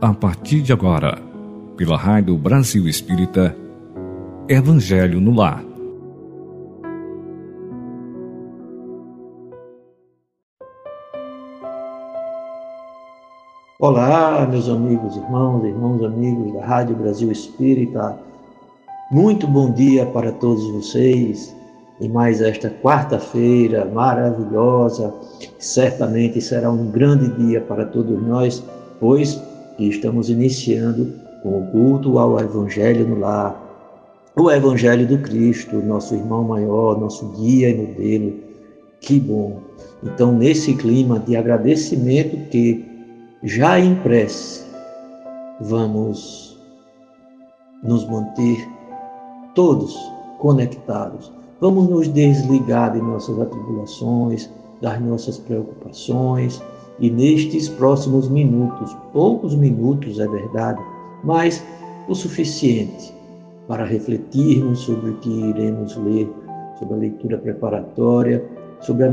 a partir de agora, pela Rádio Brasil Espírita, Evangelho no Lar. Olá, meus amigos, irmãos, irmãos, amigos da Rádio Brasil Espírita. Muito bom dia para todos vocês em mais esta quarta-feira maravilhosa. Certamente será um grande dia para todos nós, pois e estamos iniciando com o culto ao Evangelho no lar, o Evangelho do Cristo, nosso irmão maior, nosso guia e modelo. Que bom! Então, nesse clima de agradecimento que já em prece, vamos nos manter todos conectados. Vamos nos desligar de nossas atribulações, das nossas preocupações e nestes próximos minutos, poucos minutos é verdade, mas o suficiente para refletirmos sobre o que iremos ler, sobre a leitura preparatória, sobre a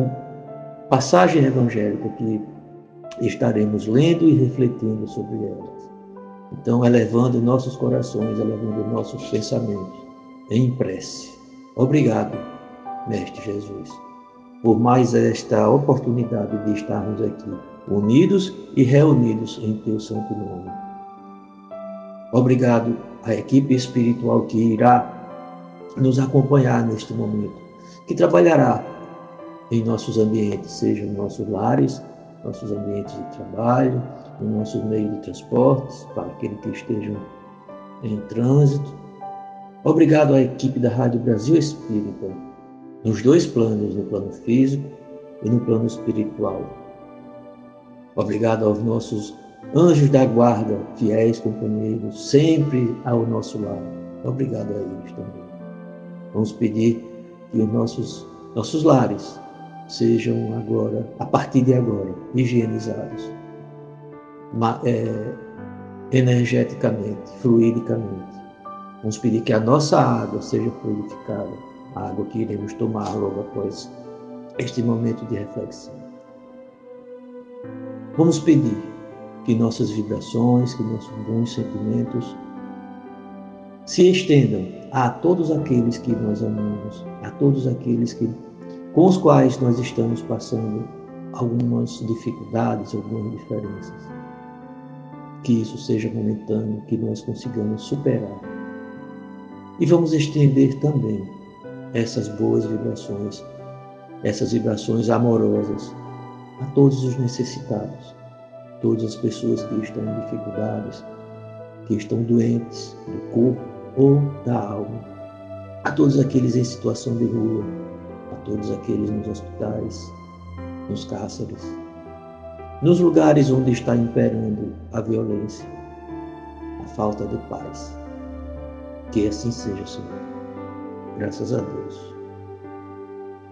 passagem evangélica que estaremos lendo e refletindo sobre elas. Então, elevando nossos corações, elevando nossos pensamentos em prece. Obrigado, Mestre Jesus, por mais esta oportunidade de estarmos aqui unidos e reunidos em teu santo nome. Obrigado à equipe espiritual que irá nos acompanhar neste momento, que trabalhará em nossos ambientes, seja nos nossos lares, nossos ambientes de trabalho, nos nossos meios de transportes, para aqueles que estejam em trânsito. Obrigado à equipe da Rádio Brasil Espírita, nos dois planos, no plano físico e no plano espiritual Obrigado aos nossos anjos da guarda, fiéis companheiros, sempre ao nosso lado. Obrigado a eles também. Vamos pedir que os nossos, nossos lares sejam agora, a partir de agora, higienizados, é, energeticamente, fluidicamente. Vamos pedir que a nossa água seja fluidificada, a água que iremos tomar logo após este momento de reflexão. Vamos pedir que nossas vibrações, que nossos bons sentimentos se estendam a todos aqueles que nós amamos, a todos aqueles que, com os quais nós estamos passando algumas dificuldades, algumas diferenças. Que isso seja momentâneo, que nós consigamos superar. E vamos estender também essas boas vibrações, essas vibrações amorosas a todos os necessitados, todas as pessoas que estão em dificuldades, que estão doentes do corpo ou da alma, a todos aqueles em situação de rua, a todos aqueles nos hospitais, nos cárceres, nos lugares onde está imperando a violência, a falta de paz. Que assim seja, Senhor. Graças a Deus.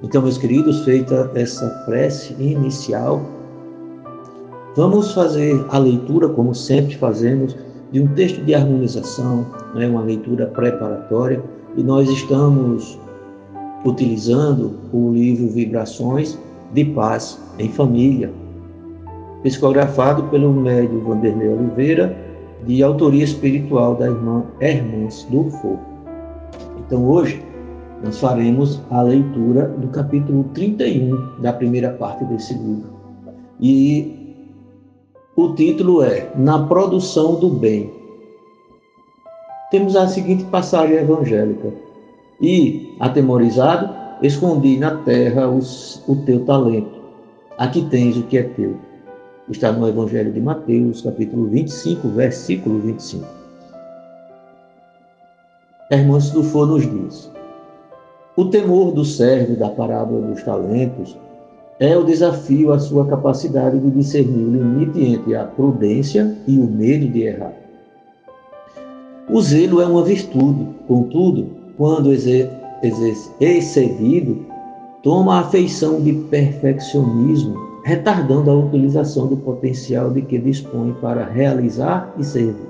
Então, meus queridos, feita essa prece inicial, vamos fazer a leitura, como sempre fazemos, de um texto de harmonização, né, uma leitura preparatória, e nós estamos utilizando o livro Vibrações de Paz em Família, psicografado pelo médio Vanderlei Oliveira, de autoria espiritual da irmã Hermãs do Fogo. Então, hoje, nós faremos a leitura do capítulo 31 da primeira parte desse livro. E o título é Na Produção do Bem. Temos a seguinte passagem evangélica: E, atemorizado, escondi na terra os, o teu talento. Aqui tens o que é teu. Está no Evangelho de Mateus, capítulo 25, versículo 25. Irmãos do For nos diz: o temor do servo da parábola dos talentos é o desafio à sua capacidade de discernir o limite entre a prudência e o medo de errar. O zelo é uma virtude, contudo, quando excedido, toma a feição de perfeccionismo, retardando a utilização do potencial de que dispõe para realizar e servir.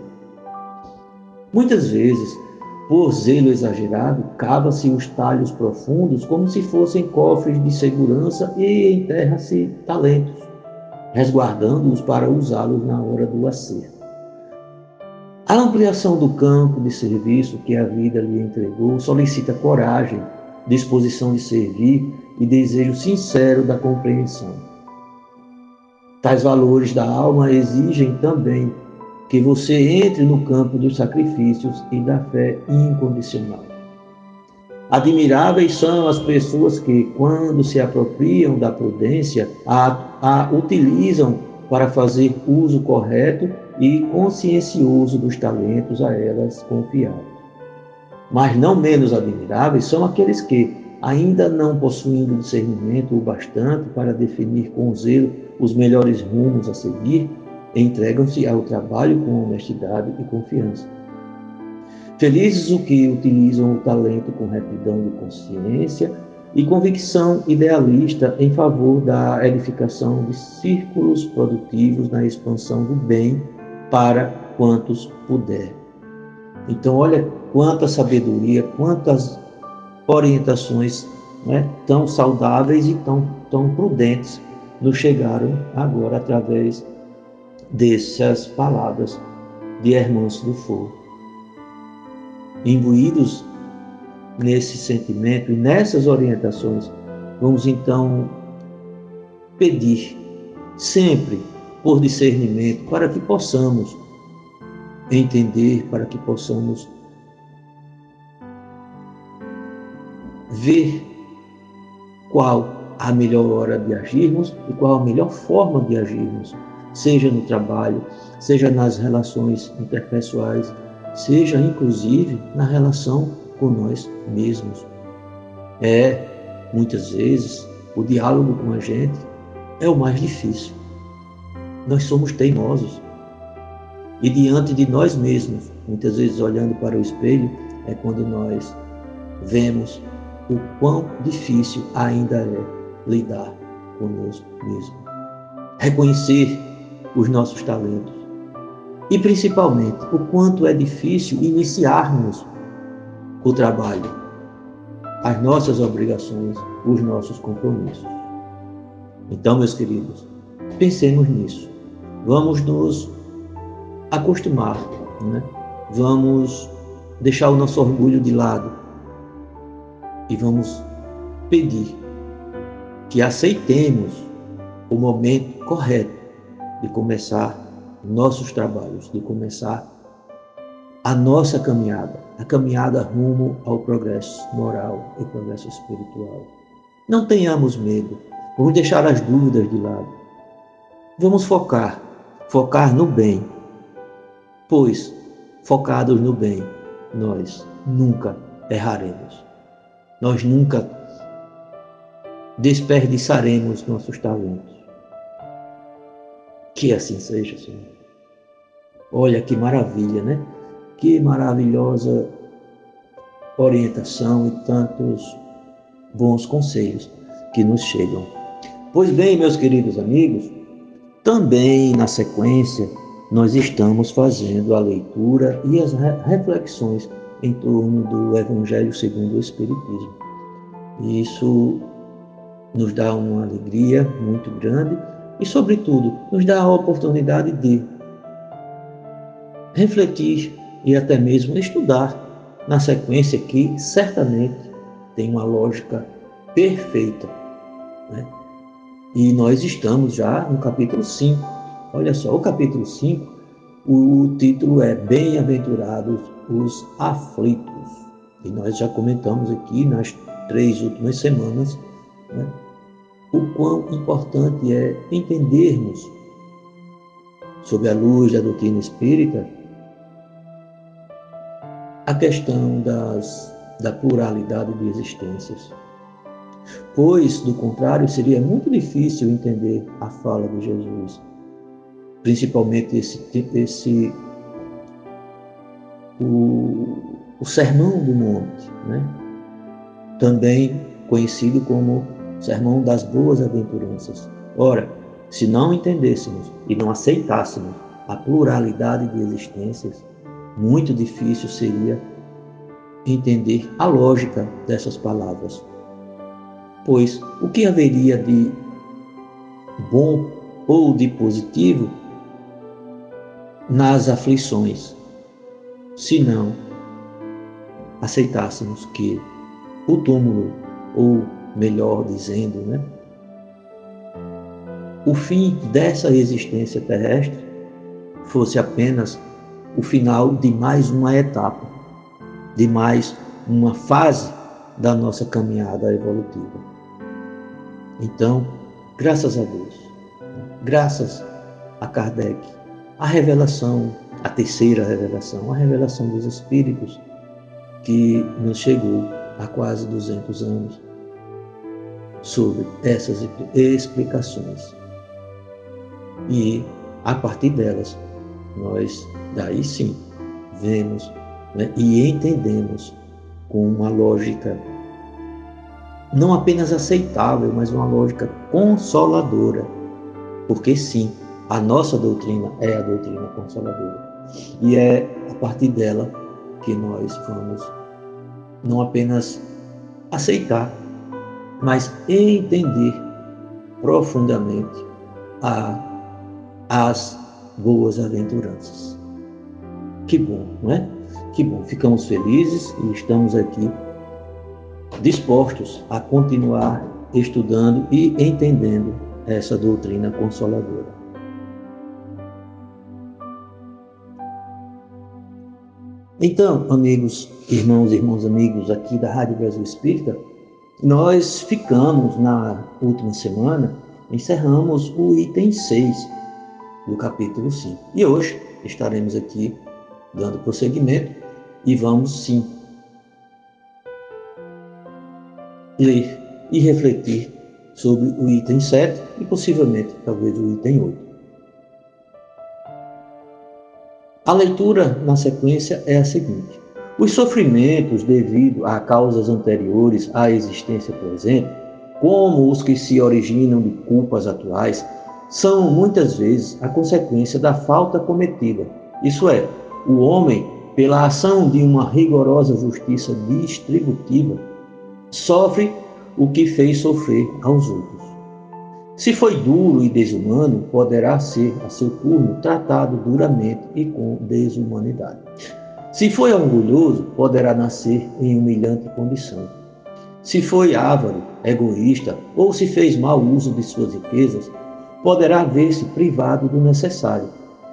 Muitas vezes, por zelo exagerado, cava-se os talhos profundos como se fossem cofres de segurança e enterra-se talentos, resguardando-os para usá-los na hora do acerto. A ampliação do campo de serviço que a vida lhe entregou solicita coragem, disposição de servir e desejo sincero da compreensão. Tais valores da alma exigem também que você entre no campo dos sacrifícios e da fé incondicional. Admiráveis são as pessoas que, quando se apropriam da prudência, a, a utilizam para fazer uso correto e consciencioso dos talentos a elas confiados. Mas não menos admiráveis são aqueles que, ainda não possuindo discernimento o bastante para definir com zelo os melhores rumos a seguir, entregam-se ao trabalho com honestidade e confiança. Felizes os que utilizam o talento com retidão de consciência e convicção idealista em favor da edificação de círculos produtivos na expansão do bem para quantos puder. Então, olha quanta sabedoria, quantas orientações né, tão saudáveis e tão, tão prudentes nos chegaram agora através dessas palavras de Hermâncio do Fogo. Imbuídos nesse sentimento e nessas orientações, vamos então pedir sempre por discernimento para que possamos entender, para que possamos ver qual a melhor hora de agirmos e qual a melhor forma de agirmos seja no trabalho, seja nas relações interpessoais, seja inclusive na relação com nós mesmos. É, muitas vezes, o diálogo com a gente é o mais difícil. Nós somos teimosos. E diante de nós mesmos, muitas vezes olhando para o espelho, é quando nós vemos o quão difícil ainda é lidar conosco mesmo. Reconhecer os nossos talentos. E principalmente, o quanto é difícil iniciarmos o trabalho, as nossas obrigações, os nossos compromissos. Então, meus queridos, pensemos nisso. Vamos nos acostumar, né? vamos deixar o nosso orgulho de lado e vamos pedir que aceitemos o momento correto de começar nossos trabalhos, de começar a nossa caminhada, a caminhada rumo ao progresso moral e progresso espiritual. Não tenhamos medo, vamos deixar as dúvidas de lado. Vamos focar, focar no bem, pois focados no bem, nós nunca erraremos. Nós nunca desperdiçaremos nossos talentos. Que assim seja, Senhor. Olha que maravilha, né? Que maravilhosa orientação e tantos bons conselhos que nos chegam. Pois bem, meus queridos amigos, também na sequência nós estamos fazendo a leitura e as reflexões em torno do Evangelho segundo o Espiritismo. Isso nos dá uma alegria muito grande e, sobretudo, nos dá a oportunidade de refletir e até mesmo estudar na sequência que certamente tem uma lógica perfeita. Né? E nós estamos já no capítulo 5. Olha só, o capítulo 5, o título é Bem-aventurados os aflitos. E nós já comentamos aqui nas três últimas semanas né, o quão importante é entendermos, sob a luz da doutrina espírita, a questão das, da pluralidade de existências. Pois, do contrário, seria muito difícil entender a fala de Jesus, principalmente esse, esse o, o Sermão do Monte, né? também conhecido como sermão das boas aventuranças. Ora, se não entendêssemos e não aceitássemos a pluralidade de existências, muito difícil seria entender a lógica dessas palavras. Pois o que haveria de bom ou de positivo nas aflições? se não aceitássemos que o túmulo, ou melhor dizendo, né, o fim dessa existência terrestre fosse apenas o final de mais uma etapa, de mais uma fase da nossa caminhada evolutiva. Então, graças a Deus, graças a Kardec, a revelação, a terceira revelação, a revelação dos Espíritos, que nos chegou há quase 200 anos sobre essas explicações. E a partir delas, nós daí sim vemos né, e entendemos com uma lógica não apenas aceitável, mas uma lógica consoladora. Porque sim, a nossa doutrina é a doutrina consoladora. E é a partir dela que nós vamos não apenas aceitar, mas entender profundamente a, as boas aventuranças. Que bom, não é? Que bom, ficamos felizes e estamos aqui dispostos a continuar estudando e entendendo essa doutrina consoladora. Então, amigos, irmãos e irmãos amigos aqui da Rádio Brasil Espírita, nós ficamos na última semana, encerramos o item 6 do capítulo 5. E hoje estaremos aqui dando prosseguimento e vamos sim ler e refletir sobre o item 7 e possivelmente talvez o item 8. A leitura na sequência é a seguinte: os sofrimentos devido a causas anteriores à existência presente, como os que se originam de culpas atuais, são muitas vezes a consequência da falta cometida. Isso é, o homem, pela ação de uma rigorosa justiça distributiva, sofre o que fez sofrer aos outros. Se foi duro e desumano, poderá ser, a seu turno, tratado duramente e com desumanidade. Se foi orgulhoso, poderá nascer em humilhante condição. Se foi ávaro, egoísta ou se fez mau uso de suas riquezas, poderá ver-se privado do necessário.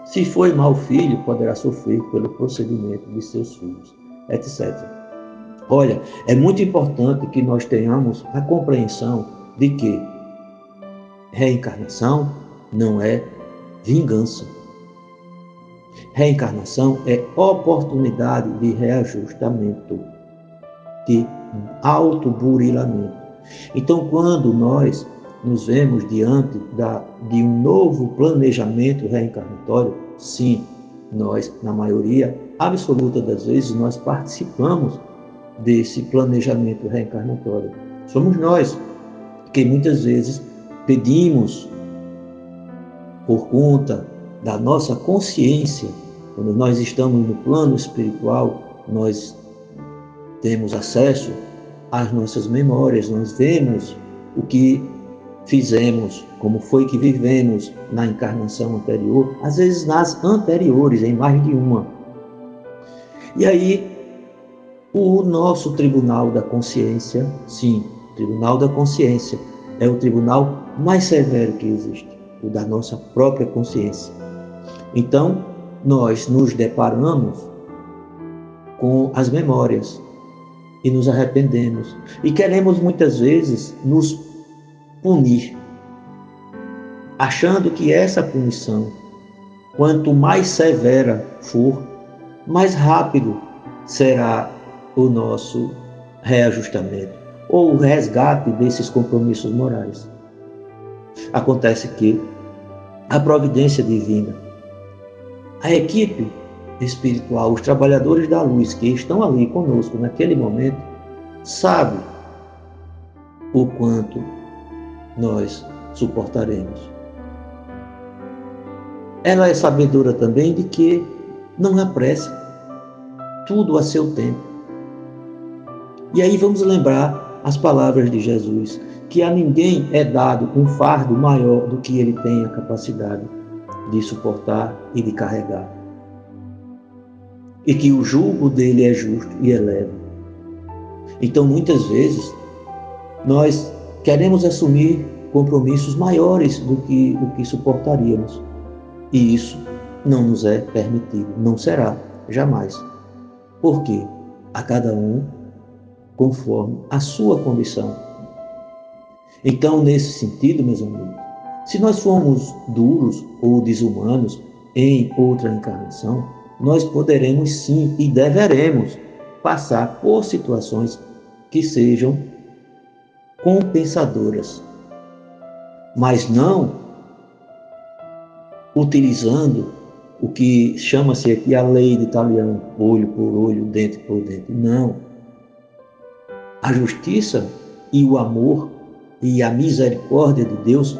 Se foi mau filho, poderá sofrer pelo procedimento de seus filhos, etc. Olha, é muito importante que nós tenhamos a compreensão de que Reencarnação não é vingança. Reencarnação é oportunidade de reajustamento, de autoburilamento. Então, quando nós nos vemos diante da, de um novo planejamento reencarnatório, sim, nós, na maioria absoluta das vezes, nós participamos desse planejamento reencarnatório. Somos nós que muitas vezes pedimos por conta da nossa consciência, quando nós estamos no plano espiritual, nós temos acesso às nossas memórias, nós vemos o que fizemos, como foi que vivemos na encarnação anterior, às vezes nas anteriores, em mais de uma. E aí, o nosso tribunal da consciência, sim, tribunal da consciência, é o tribunal mais severo que existe, o da nossa própria consciência. Então, nós nos deparamos com as memórias e nos arrependemos e queremos muitas vezes nos punir, achando que essa punição, quanto mais severa for, mais rápido será o nosso reajustamento ou o resgate desses compromissos morais. Acontece que a providência divina, a equipe espiritual, os trabalhadores da luz que estão ali conosco naquele momento, sabe o quanto nós suportaremos. Ela é sabedora também de que não há pressa, tudo a seu tempo. E aí vamos lembrar as palavras de Jesus que a ninguém é dado um fardo maior do que ele tem a capacidade de suportar e de carregar. e que o julgo dele é justo e eleva. Então, muitas vezes, nós queremos assumir compromissos maiores do que, do que suportaríamos. E isso não nos é permitido, não será, jamais. Por quê? A cada um conforme a sua condição. Então, nesse sentido, meus amigos, se nós formos duros ou desumanos em outra encarnação, nós poderemos sim e deveremos passar por situações que sejam compensadoras, mas não utilizando o que chama-se aqui a lei de italiano, olho por olho, dente por dente. Não. A justiça e o amor e a misericórdia de Deus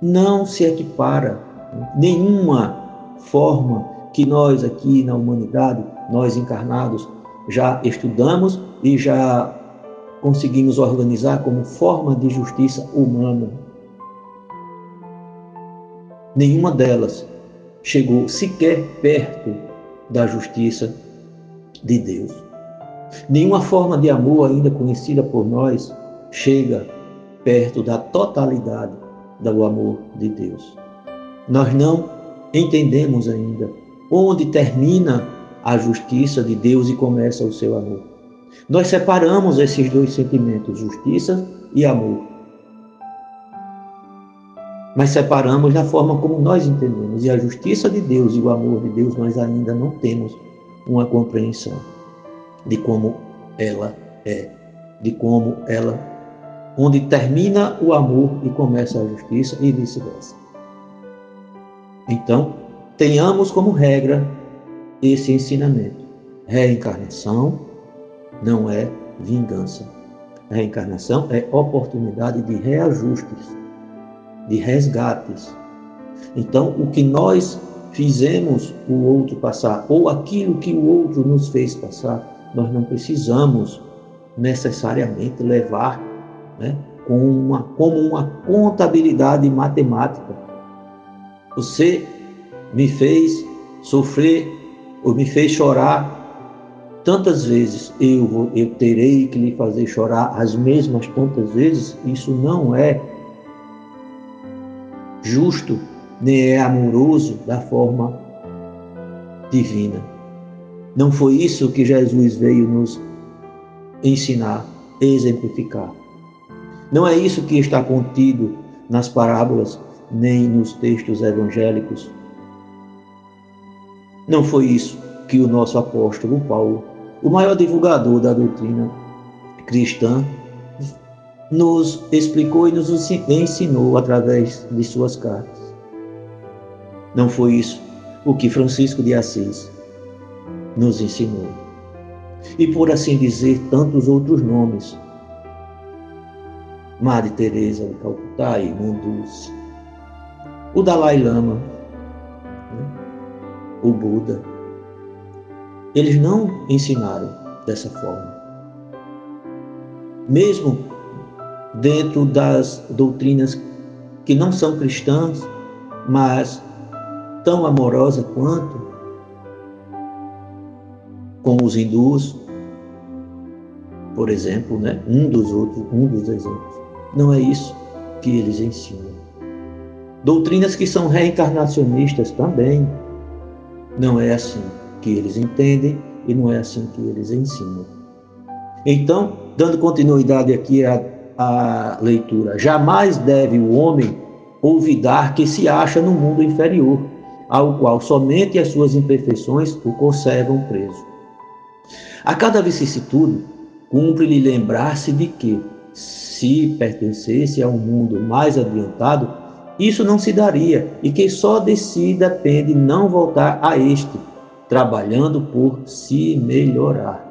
não se equipara. Nenhuma forma que nós aqui na humanidade, nós encarnados, já estudamos e já conseguimos organizar como forma de justiça humana. Nenhuma delas chegou sequer perto da justiça de Deus. Nenhuma forma de amor ainda conhecida por nós chega perto da totalidade do amor de Deus. Nós não entendemos ainda onde termina a justiça de Deus e começa o seu amor. Nós separamos esses dois sentimentos, justiça e amor. Mas separamos da forma como nós entendemos. E a justiça de Deus e o amor de Deus, nós ainda não temos uma compreensão de como ela é, de como ela, onde termina o amor e começa a justiça e vice-versa. Então, tenhamos como regra esse ensinamento. Reencarnação não é vingança. Reencarnação é oportunidade de reajustes, de resgates. Então, o que nós fizemos o outro passar, ou aquilo que o outro nos fez passar, nós não precisamos necessariamente levar né, com uma, como uma contabilidade matemática. Você me fez sofrer ou me fez chorar tantas vezes, eu, eu terei que lhe fazer chorar as mesmas tantas vezes. Isso não é justo nem é amoroso da forma divina. Não foi isso que Jesus veio nos ensinar, exemplificar. Não é isso que está contido nas parábolas nem nos textos evangélicos. Não foi isso que o nosso apóstolo Paulo, o maior divulgador da doutrina cristã, nos explicou e nos ensinou através de suas cartas. Não foi isso o que Francisco de Assis nos ensinou. E por assim dizer, tantos outros nomes. Madre Teresa de Calcutá, Dulce, o Dalai Lama, né? o Buda. Eles não ensinaram dessa forma. Mesmo dentro das doutrinas que não são cristãs, mas tão amorosa quanto, como os hindus, por exemplo, né? um dos outros, um dos exemplos. Não é isso que eles ensinam. Doutrinas que são reencarnacionistas também. Não é assim que eles entendem e não é assim que eles ensinam. Então, dando continuidade aqui à, à leitura, jamais deve o homem olvidar que se acha no mundo inferior, ao qual somente as suas imperfeições o conservam preso. A cada vicissitude, cumpre-lhe lembrar-se de que, se pertencesse a um mundo mais adiantado, isso não se daria e que só de si depende não voltar a este, trabalhando por se melhorar.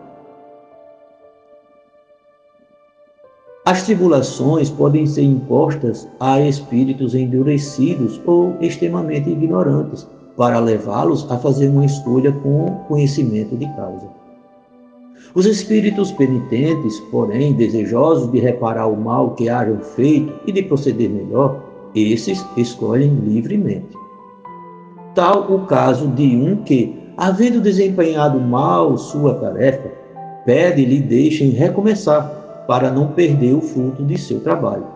As tribulações podem ser impostas a espíritos endurecidos ou extremamente ignorantes, para levá-los a fazer uma escolha com conhecimento de causa. Os espíritos penitentes, porém, desejosos de reparar o mal que hajam feito e de proceder melhor, esses escolhem livremente. Tal o caso de um que, havendo desempenhado mal sua tarefa, pede lhe deixem recomeçar, para não perder o fruto de seu trabalho.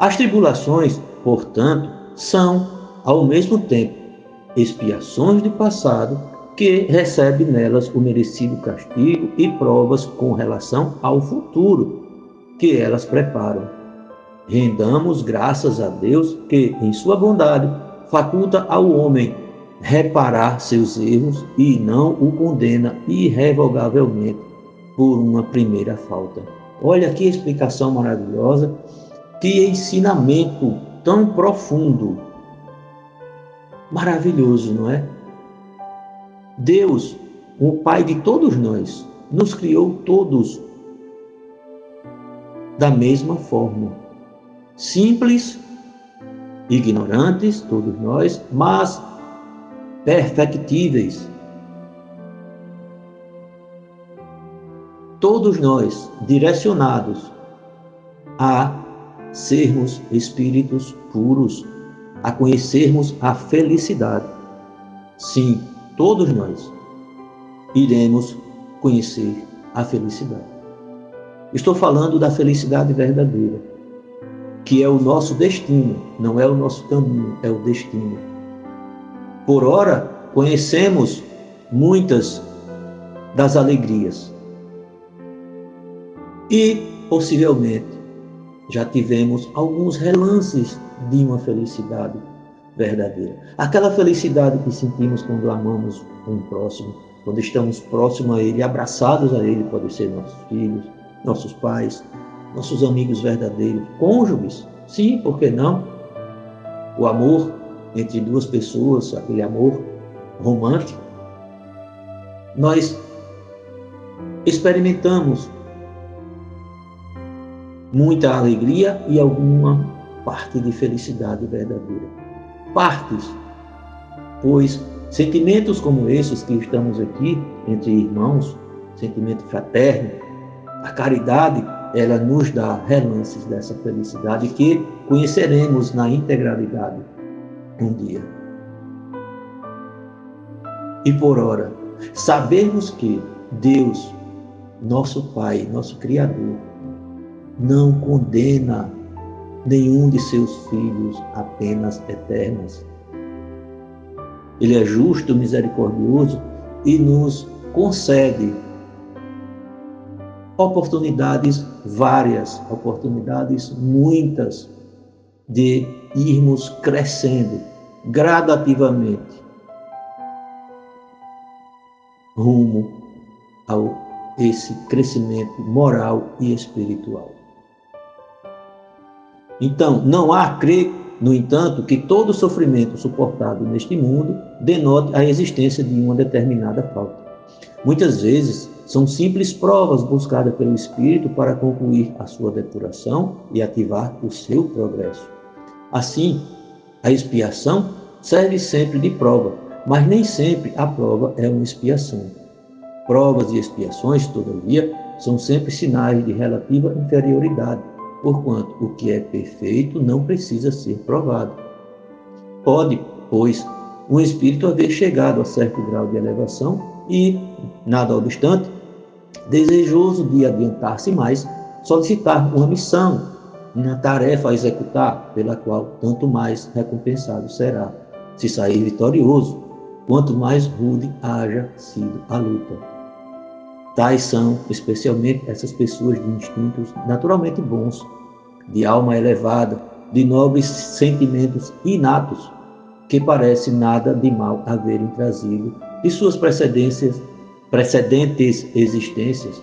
As tribulações, portanto, são, ao mesmo tempo, expiações de passado que recebe nelas o merecido castigo e provas com relação ao futuro que elas preparam. Rendamos graças a Deus que, em sua bondade, faculta ao homem reparar seus erros e não o condena irrevogavelmente por uma primeira falta. Olha que explicação maravilhosa, que ensinamento tão profundo. Maravilhoso, não é? Deus, o Pai de todos nós, nos criou todos da mesma forma. Simples, ignorantes, todos nós, mas perfectíveis. Todos nós direcionados a sermos espíritos puros, a conhecermos a felicidade. Sim, todos nós iremos conhecer a felicidade. Estou falando da felicidade verdadeira, que é o nosso destino, não é o nosso caminho, é o destino. Por ora, conhecemos muitas das alegrias e, possivelmente, já tivemos alguns relances de uma felicidade verdadeira. Aquela felicidade que sentimos quando amamos um próximo, quando estamos próximos a Ele, abraçados a Ele, pode ser nossos filhos, nossos pais, nossos amigos verdadeiros, cônjuges, sim, por que não? O amor entre duas pessoas, aquele amor romântico. Nós experimentamos muita alegria e alguma parte de felicidade verdadeira. Partes, pois sentimentos como esses que estamos aqui entre irmãos, sentimento fraterno, a caridade, ela nos dá relances dessa felicidade que conheceremos na integralidade um dia. E por ora, sabermos que Deus, nosso Pai, nosso Criador, não condena nenhum de seus filhos apenas eternas. Ele é justo, misericordioso e nos concede oportunidades várias, oportunidades muitas de irmos crescendo gradativamente rumo ao esse crescimento moral e espiritual. Então, não há crer, no entanto, que todo sofrimento suportado neste mundo denote a existência de uma determinada falta. Muitas vezes são simples provas buscadas pelo Espírito para concluir a sua depuração e ativar o seu progresso. Assim, a expiação serve sempre de prova, mas nem sempre a prova é uma expiação. Provas e expiações, todavia, são sempre sinais de relativa inferioridade, porquanto o que é perfeito não precisa ser provado. Pode, pois, um espírito haver chegado a certo grau de elevação e, nada obstante, desejoso de adiantar-se mais, solicitar uma missão uma tarefa a executar, pela qual tanto mais recompensado será, se sair vitorioso, quanto mais rude haja sido a luta. Tais são, especialmente, essas pessoas de instintos naturalmente bons, de alma elevada, de nobres sentimentos inatos, que parece nada de mal haverem trazido de suas precedências, precedentes existências,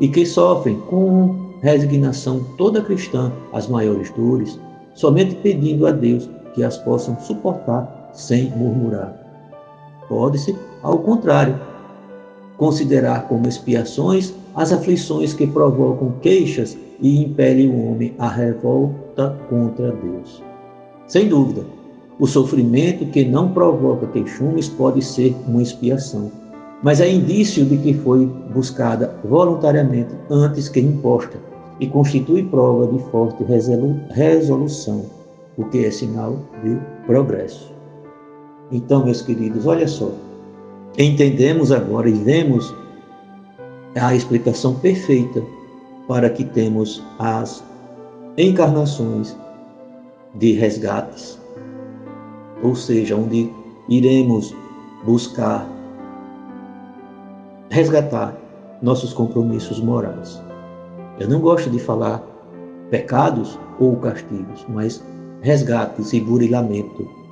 e que sofrem com resignação toda cristã às maiores dores, somente pedindo a Deus que as possam suportar sem murmurar. Pode-se, ao contrário, considerar como expiações as aflições que provocam queixas e impelem o homem à revolta contra Deus. Sem dúvida, o sofrimento que não provoca queixumes pode ser uma expiação, mas é indício de que foi buscada voluntariamente antes que imposta e constitui prova de forte resolução, o que é sinal de progresso. Então, meus queridos, olha só, entendemos agora e vemos a explicação perfeita para que temos as encarnações de resgates, ou seja, onde iremos buscar resgatar nossos compromissos morais. Eu não gosto de falar pecados ou castigos, mas resgates e burilamento.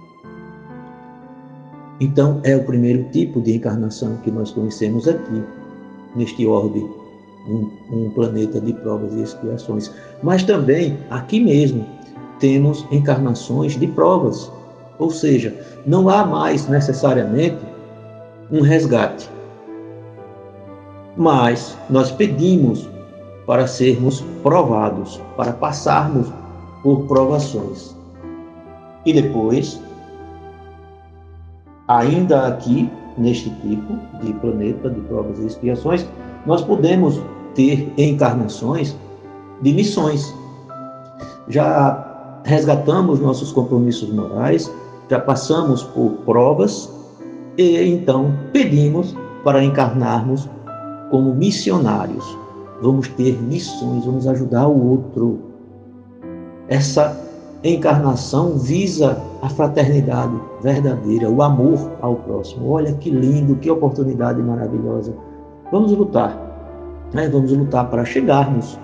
Então, é o primeiro tipo de encarnação que nós conhecemos aqui, neste orbe, um, um planeta de provas e expiações. Mas também, aqui mesmo, temos encarnações de provas, ou seja, não há mais necessariamente um resgate, mas nós pedimos para sermos provados, para passarmos por provações. E depois, ainda aqui, neste tipo de planeta de provas e expiações, nós podemos ter encarnações de missões. Já resgatamos nossos compromissos morais, já passamos por provas e então pedimos para encarnarmos como missionários. Vamos ter missões, vamos ajudar o outro. Essa encarnação visa a fraternidade verdadeira, o amor ao próximo. Olha que lindo, que oportunidade maravilhosa. Vamos lutar, né? vamos lutar para chegarmos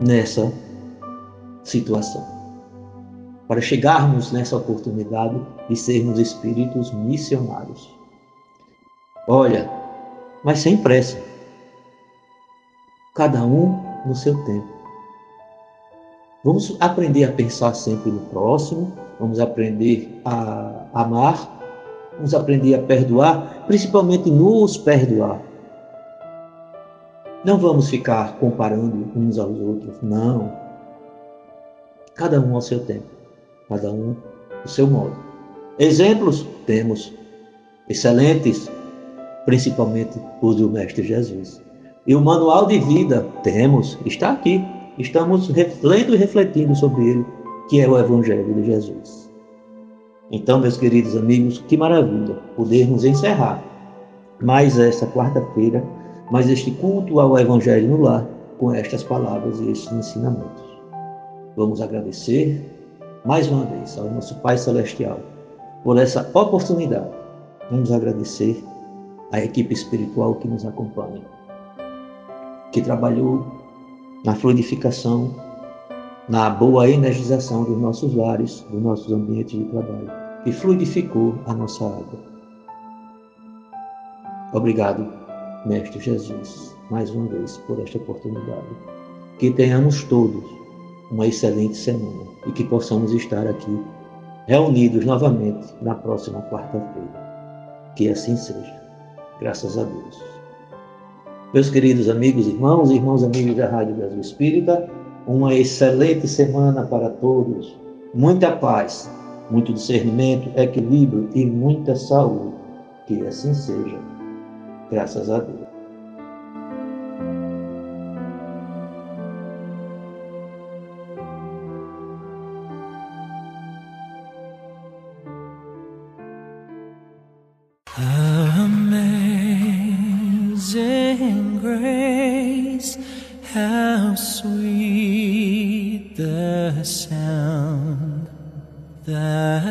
nessa situação, para chegarmos nessa oportunidade de sermos espíritos missionários. Olha, mas sem pressa. Cada um no seu tempo. Vamos aprender a pensar sempre no próximo, vamos aprender a amar, vamos aprender a perdoar, principalmente nos perdoar. Não vamos ficar comparando uns aos outros, não. Cada um ao seu tempo, cada um do seu modo. Exemplos temos excelentes principalmente os do Mestre Jesus. E o manual de vida temos, está aqui. Estamos lendo e refletindo sobre ele, que é o Evangelho de Jesus. Então, meus queridos amigos, que maravilha podermos encerrar mais essa quarta-feira, mais este culto ao Evangelho no lar, com estas palavras e estes ensinamentos. Vamos agradecer mais uma vez ao nosso Pai Celestial por essa oportunidade. Vamos agradecer a equipe espiritual que nos acompanha, que trabalhou na fluidificação, na boa energização dos nossos lares, dos nossos ambientes de trabalho, que fluidificou a nossa água. Obrigado, Mestre Jesus, mais uma vez por esta oportunidade. Que tenhamos todos uma excelente semana e que possamos estar aqui reunidos novamente na próxima quarta-feira. Que assim seja. Graças a Deus. Meus queridos amigos, irmãos e irmãos amigos da Rádio Brasil Espírita, uma excelente semana para todos. Muita paz, muito discernimento, equilíbrio e muita saúde. Que assim seja. Graças a Deus.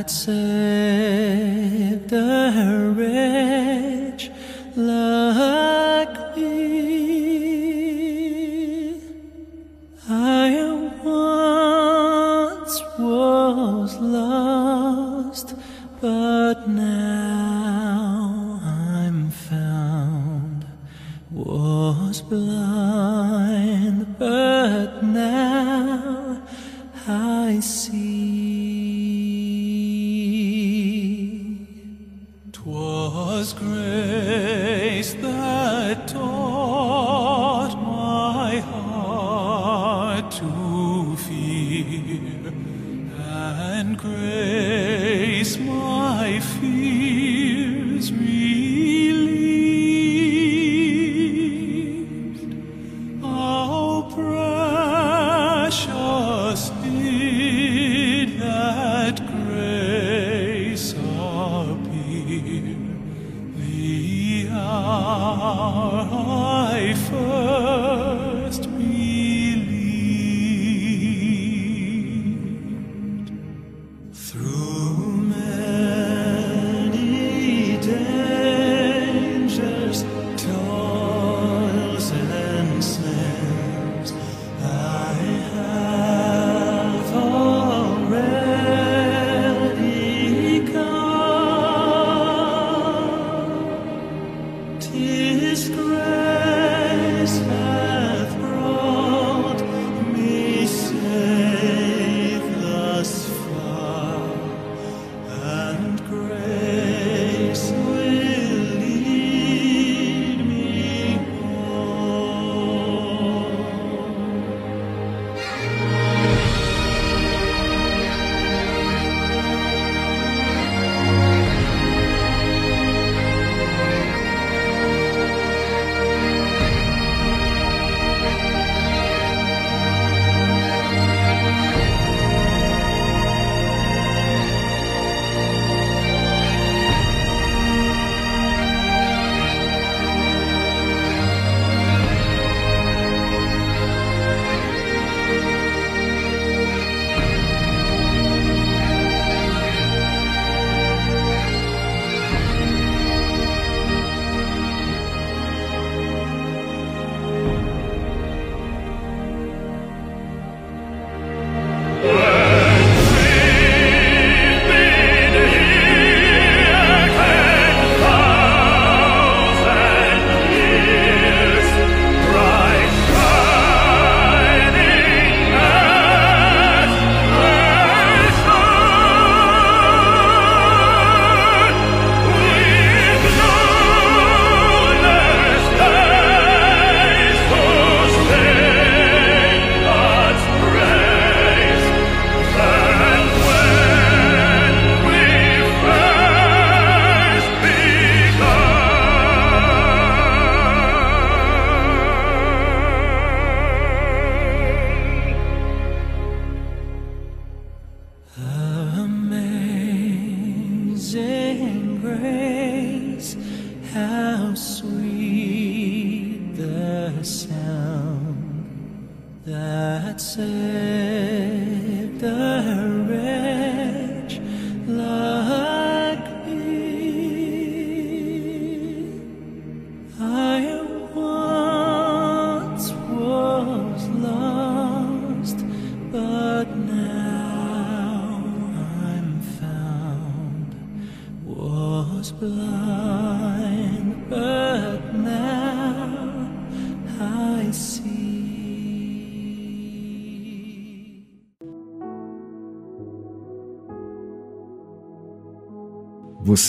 God saved a wretch like me. I once was lost, but now.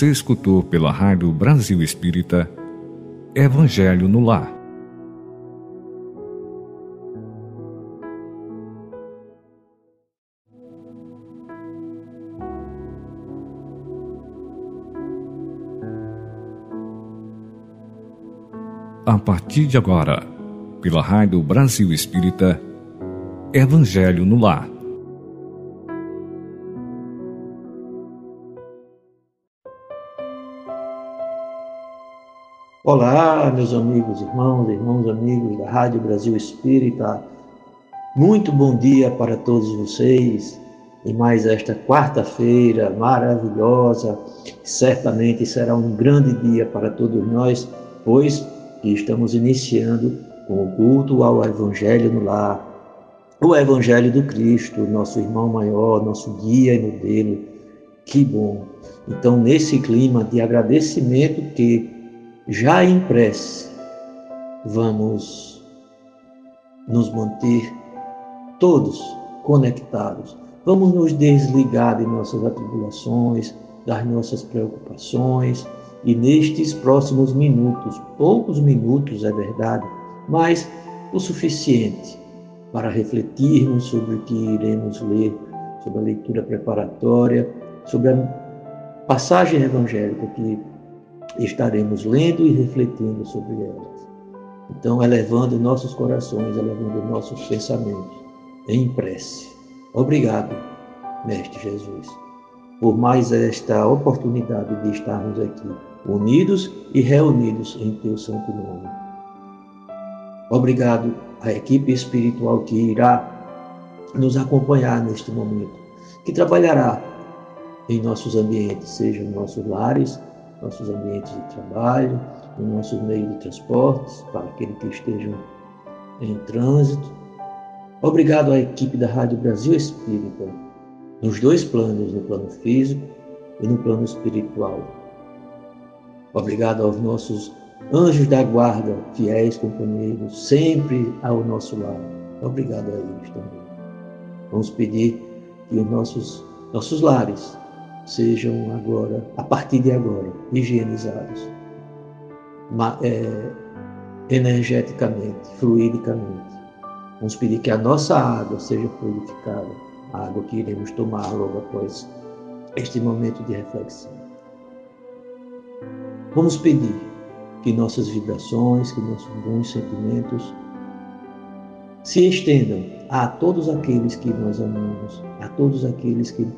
Você escutou pela Rádio Brasil Espírita Evangelho no Lar. A partir de agora, pela Rádio Brasil Espírita Evangelho no Lar. Olá, meus amigos, irmãos, irmãos, amigos da Rádio Brasil Espírita. Muito bom dia para todos vocês em mais esta quarta-feira maravilhosa. Certamente será um grande dia para todos nós, pois estamos iniciando com o culto ao Evangelho no lar, o Evangelho do Cristo, nosso irmão maior, nosso guia e modelo. Que bom! Então, nesse clima de agradecimento que já em prece, vamos nos manter todos conectados. Vamos nos desligar de nossas atribulações, das nossas preocupações e nestes próximos minutos, poucos minutos é verdade, mas o suficiente para refletirmos sobre o que iremos ler, sobre a leitura preparatória, sobre a passagem evangélica que estaremos lendo e refletindo sobre elas. Então, elevando nossos corações, elevando nossos pensamentos em prece. Obrigado, Mestre Jesus, por mais esta oportunidade de estarmos aqui, unidos e reunidos em Teu Santo Nome. Obrigado à equipe espiritual que irá nos acompanhar neste momento, que trabalhará em nossos ambientes, seja nos nossos lares, nossos ambientes de trabalho, no nosso meio de transportes, para aqueles que estejam em trânsito. Obrigado à equipe da Rádio Brasil Espírita, nos dois planos, no plano físico e no plano espiritual. Obrigado aos nossos anjos da guarda, fiéis companheiros, sempre ao nosso lado. Obrigado a eles também. Vamos pedir que os nossos, nossos lares sejam agora, a partir de agora, higienizados é, energeticamente, fluidicamente. Vamos pedir que a nossa água seja purificada, a água que iremos tomar logo após este momento de reflexão. Vamos pedir que nossas vibrações, que nossos bons sentimentos se estendam a todos aqueles que nós amamos, a todos aqueles que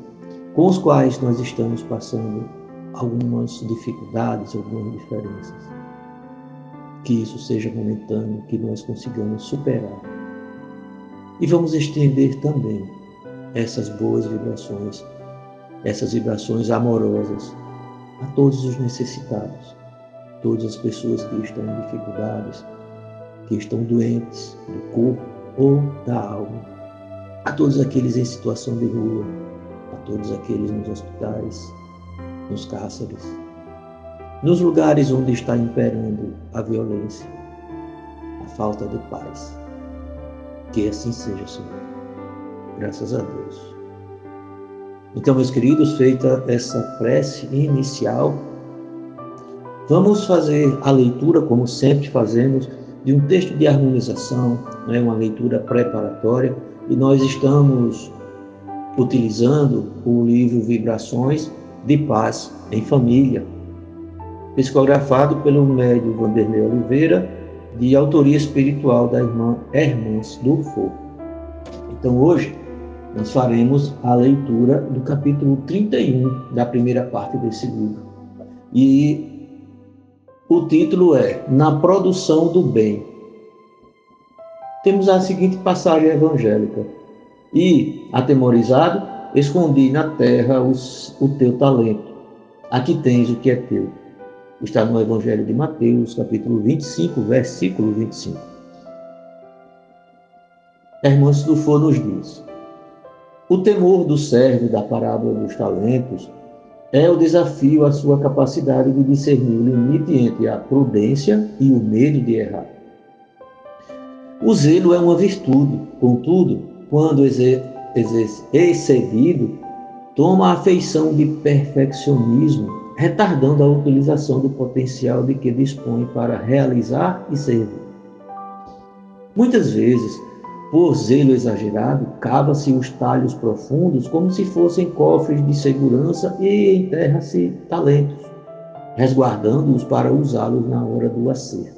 com os quais nós estamos passando algumas dificuldades, algumas diferenças. Que isso seja momentâneo, que nós consigamos superar. E vamos estender também essas boas vibrações, essas vibrações amorosas a todos os necessitados, todas as pessoas que estão em dificuldades, que estão doentes do corpo ou da alma, a todos aqueles em situação de rua, todos aqueles nos hospitais, nos cárceres, nos lugares onde está imperando a violência, a falta de paz. Que assim seja, Senhor. Graças a Deus. Então, meus queridos, feita essa prece inicial, vamos fazer a leitura, como sempre fazemos, de um texto de harmonização, né, uma leitura preparatória, e nós estamos utilizando o livro Vibrações de Paz em Família, psicografado pelo médio Vanderlei Oliveira, de autoria espiritual da irmã Hermãs do Fogo. Então hoje nós faremos a leitura do capítulo 31 da primeira parte desse livro. E o título é Na Produção do Bem. temos a seguinte passagem evangélica: E, atemorizado, escondi na terra os, o teu talento. Aqui tens o que é teu. Está no Evangelho de Mateus, capítulo 25, versículo 25. Irmãos do For nos diz: O temor do servo da parábola dos talentos é o desafio à sua capacidade de discernir o limite entre a prudência e o medo de errar. O zelo é uma virtude, contudo, quando excedido, toma a feição de perfeccionismo, retardando a utilização do potencial de que dispõe para realizar e servir. Muitas vezes, por zelo exagerado, cava-se os talhos profundos como se fossem cofres de segurança e enterra-se talentos, resguardando-os para usá-los na hora do acerto.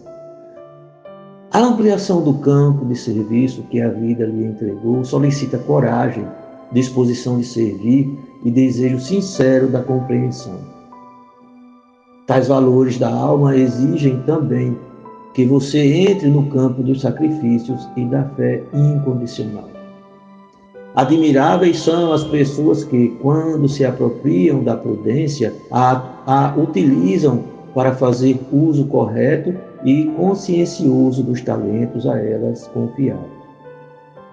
A ampliação do campo de serviço que a vida lhe entregou solicita coragem, disposição de servir e desejo sincero da compreensão. Tais valores da alma exigem também que você entre no campo dos sacrifícios e da fé incondicional. Admiráveis são as pessoas que, quando se apropriam da prudência, a, a utilizam para fazer uso correto e consciencioso dos talentos a elas confiados.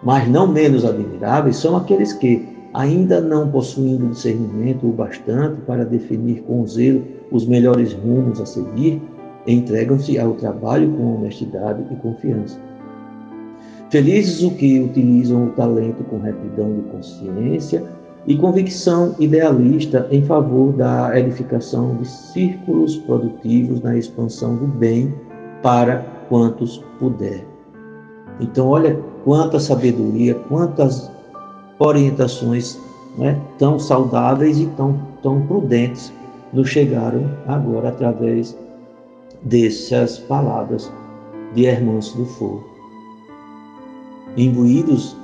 Mas não menos admiráveis são aqueles que, ainda não possuindo discernimento o bastante para definir com zelo os melhores rumos a seguir, entregam-se ao trabalho com honestidade e confiança. Felizes os que utilizam o talento com retidão de consciência e convicção idealista em favor da edificação de círculos produtivos na expansão do bem para quantos puder. Então, olha quanta sabedoria, quantas orientações né, tão saudáveis e tão, tão prudentes nos chegaram agora através dessas palavras de Hermâncio do Fogo. Imbuídos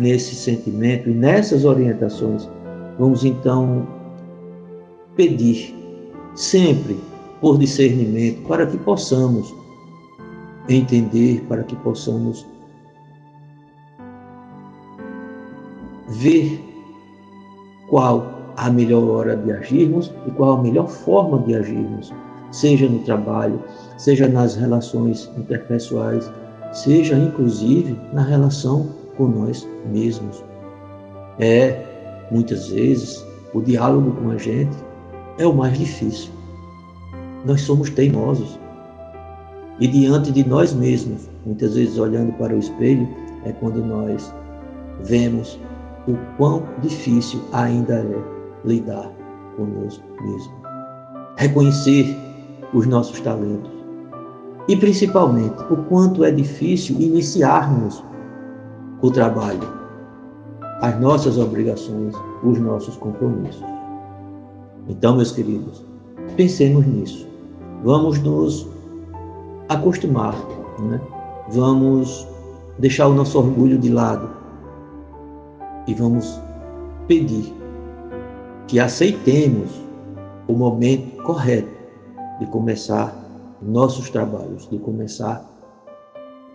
nesse sentimento e nessas orientações, vamos então pedir sempre por discernimento para que possamos entender, para que possamos ver qual a melhor hora de agirmos e qual a melhor forma de agirmos seja no trabalho, seja nas relações interpessoais, seja inclusive na relação com nós mesmos. É, muitas vezes, o diálogo com a gente é o mais difícil. Nós somos teimosos. E diante de nós mesmos, muitas vezes olhando para o espelho, é quando nós vemos o quão difícil ainda é lidar conosco mesmo. Reconhecer os nossos talentos. E principalmente, o quanto é difícil iniciarmos o trabalho, as nossas obrigações, os nossos compromissos. Então, meus queridos, pensemos nisso. Vamos nos acostumar, né? vamos deixar o nosso orgulho de lado e vamos pedir que aceitemos o momento correto de começar nossos trabalhos, de começar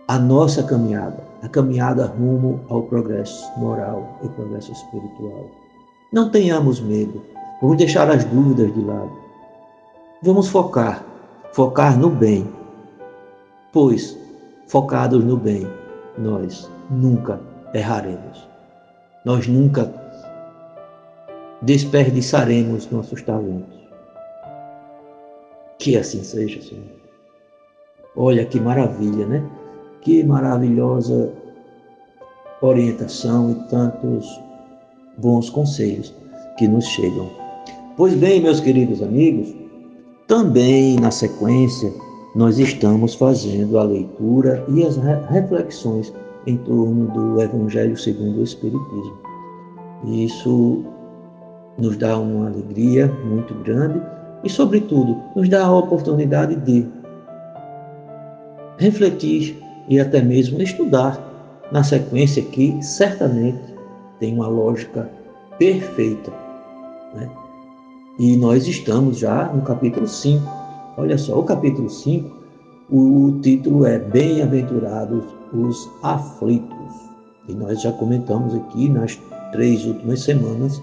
a nossa caminhada, a caminhada rumo ao progresso moral e progresso espiritual. Não tenhamos medo, vamos deixar as dúvidas de lado. Vamos focar, focar no bem, pois, focados no bem, nós nunca erraremos. Nós nunca desperdiçaremos nossos talentos. Que assim seja, Senhor. Olha que maravilha, né? Que maravilhosa orientação e tantos bons conselhos que nos chegam. Pois bem, meus queridos amigos, também na sequência nós estamos fazendo a leitura e as reflexões em torno do Evangelho segundo o Espiritismo. Isso nos dá uma alegria muito grande e, sobretudo, nos dá a oportunidade de refletir e até mesmo estudar na sequência que certamente tem uma lógica perfeita. Né? E nós estamos já no capítulo 5. Olha só, o capítulo 5, o título é Bem-aventurados os aflitos. E nós já comentamos aqui nas três últimas semanas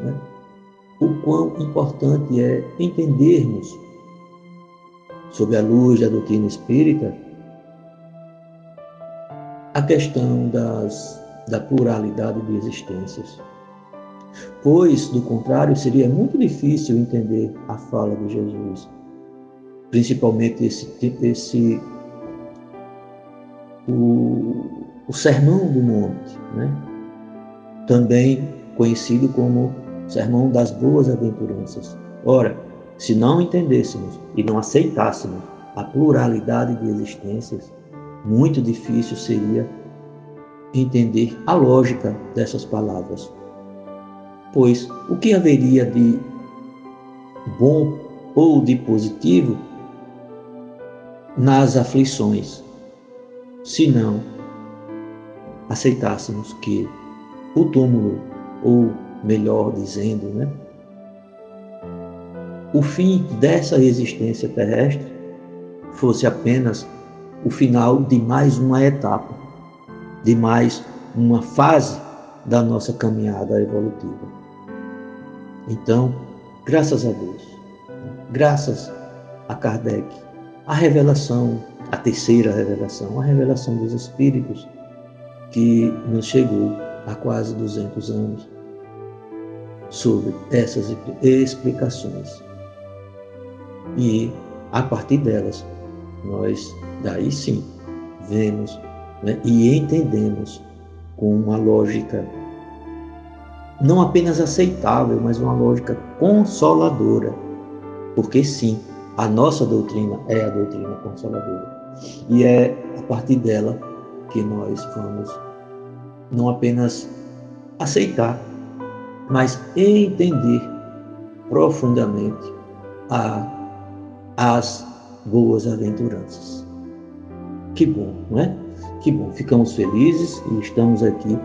né, o quão importante é entendermos, sob a luz da doutrina espírita, a questão das, da pluralidade de existências. Pois, do contrário, seria muito difícil entender a fala de Jesus, principalmente esse, esse o, o Sermão do Monte, né? também conhecido como Sermão das Boas Aventuranças. Ora, se não entendêssemos e não aceitássemos a pluralidade de existências, muito difícil seria entender a lógica dessas palavras. Pois o que haveria de bom ou de positivo nas aflições, se não aceitássemos que o túmulo, ou melhor dizendo, né, o fim dessa existência terrestre fosse apenas o final de mais uma etapa, de mais uma fase da nossa caminhada evolutiva. Então, graças a Deus, graças a Kardec, a revelação, a terceira revelação, a revelação dos Espíritos, que nos chegou há quase 200 anos, sobre essas explicações. E, a partir delas, nós daí sim vemos né, e entendemos com uma lógica não apenas aceitável, mas uma lógica consoladora. Porque sim, a nossa doutrina é a doutrina consoladora. E é a partir dela que nós vamos não apenas aceitar, mas entender profundamente a, as boas aventuranças. Que bom, não é? Que bom, ficamos felizes e estamos aqui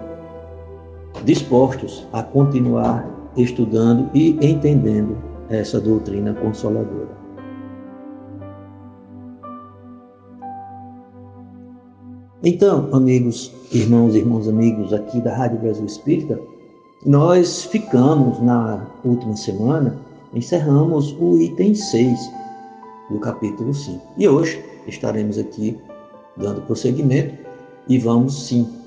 dispostos a continuar estudando e entendendo essa doutrina consoladora. Então, amigos, irmãos e irmãos amigos aqui da Rádio Brasil Espírita, nós ficamos na última semana, encerramos o item 6 do capítulo 5. E hoje estaremos aqui dando prosseguimento e vamos sim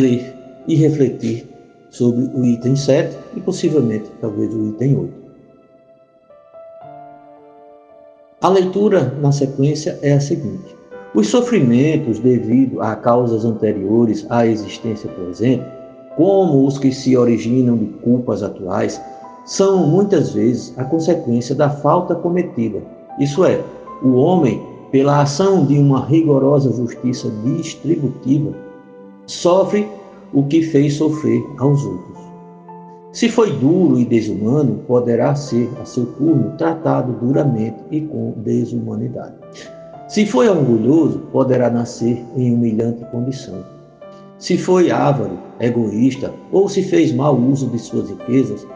ler e refletir sobre o item 7 e possivelmente talvez o item 8. A leitura na sequência é a seguinte: os sofrimentos devido a causas anteriores à existência presente, como os que se originam de culpas atuais, são muitas vezes a consequência da falta cometida. Isso é, o homem, pela ação de uma rigorosa justiça distributiva, sofre o que fez sofrer aos outros. Se foi duro e desumano, poderá ser, a seu turno, tratado duramente e com desumanidade. Se foi orgulhoso, poderá nascer em humilhante condição. Se foi avaro, egoísta ou se fez mau uso de suas riquezas,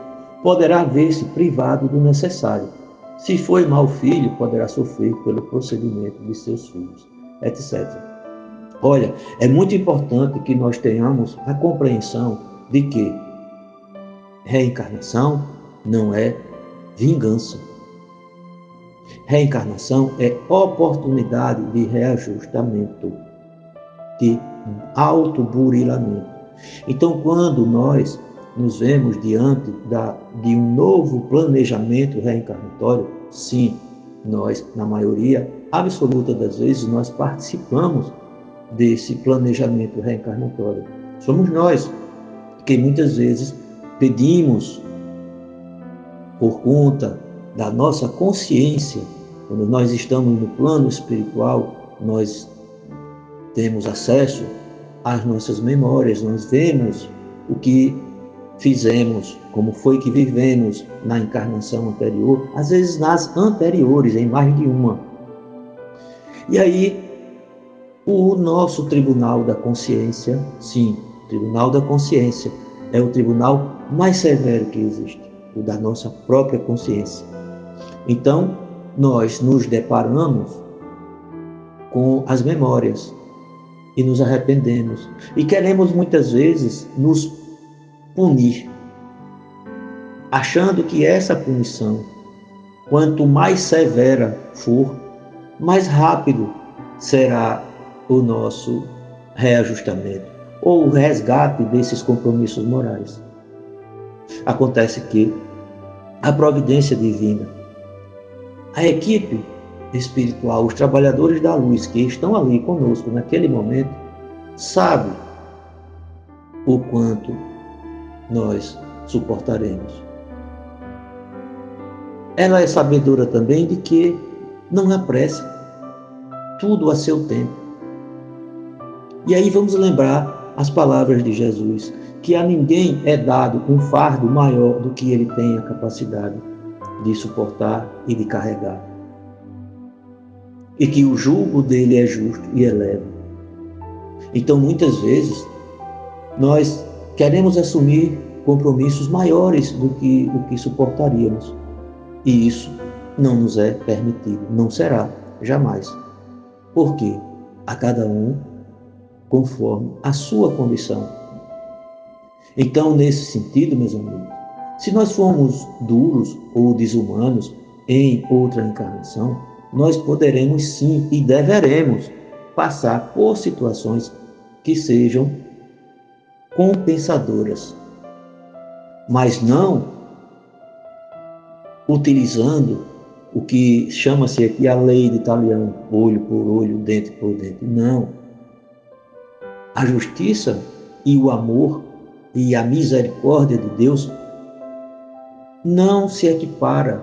poderá ver-se privado do necessário. Se foi mau filho, poderá sofrer pelo procedimento de seus filhos, etc. Olha, é muito importante que nós tenhamos a compreensão de que reencarnação não é vingança. Reencarnação é oportunidade de reajustamento, de autoburilamento. Então, quando nós nos vemos diante da, de um novo planejamento reencarnatório, sim, nós, na maioria absoluta das vezes, nós participamos desse planejamento reencarnatório. Somos nós que muitas vezes pedimos por conta da nossa consciência, quando nós estamos no plano espiritual, nós temos acesso às nossas memórias, nós vemos o que fizemos, como foi que vivemos na encarnação anterior, às vezes nas anteriores, em mais de uma. E aí, o nosso tribunal da consciência, sim, tribunal da consciência, é o tribunal mais severo que existe, o da nossa própria consciência. Então, nós nos deparamos com as memórias e nos arrependemos. E queremos muitas vezes nos punir, achando que essa punição, quanto mais severa for, mais rápido será o nosso reajustamento ou o resgate desses compromissos morais. Acontece que a providência divina, a equipe espiritual, os trabalhadores da luz que estão ali conosco naquele momento, sabe o quanto nós suportaremos. Ela é sabedora também de que não há pressa, tudo a seu tempo. E aí vamos lembrar as palavras de Jesus, que a ninguém é dado um fardo maior do que ele tem a capacidade de suportar e de carregar. E que o julgo dele é justo e eleva. Então, muitas vezes, nós queremos assumir compromissos maiores do que, do que suportaríamos. E isso não nos é permitido, não será, jamais. Porque a cada um conforme a sua condição. Então, nesse sentido, meus amigos, se nós formos duros ou desumanos em outra encarnação, nós poderemos sim e deveremos passar por situações que sejam compensadoras, mas não utilizando o que chama-se aqui a lei de italiano, olho por olho, dente por dente. Não a justiça e o amor e a misericórdia de Deus não se equipara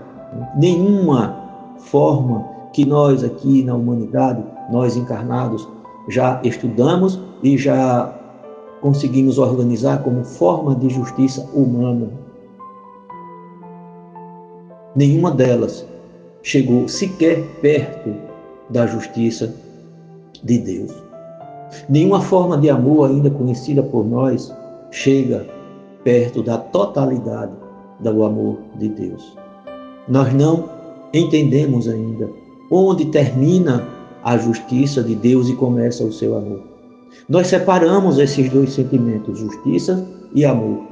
nenhuma forma que nós aqui na humanidade, nós encarnados, já estudamos e já conseguimos organizar como forma de justiça humana. Nenhuma delas chegou sequer perto da justiça de Deus. Nenhuma forma de amor ainda conhecida por nós chega perto da totalidade do amor de Deus. Nós não entendemos ainda onde termina a justiça de Deus e começa o seu amor. Nós separamos esses dois sentimentos, justiça e amor.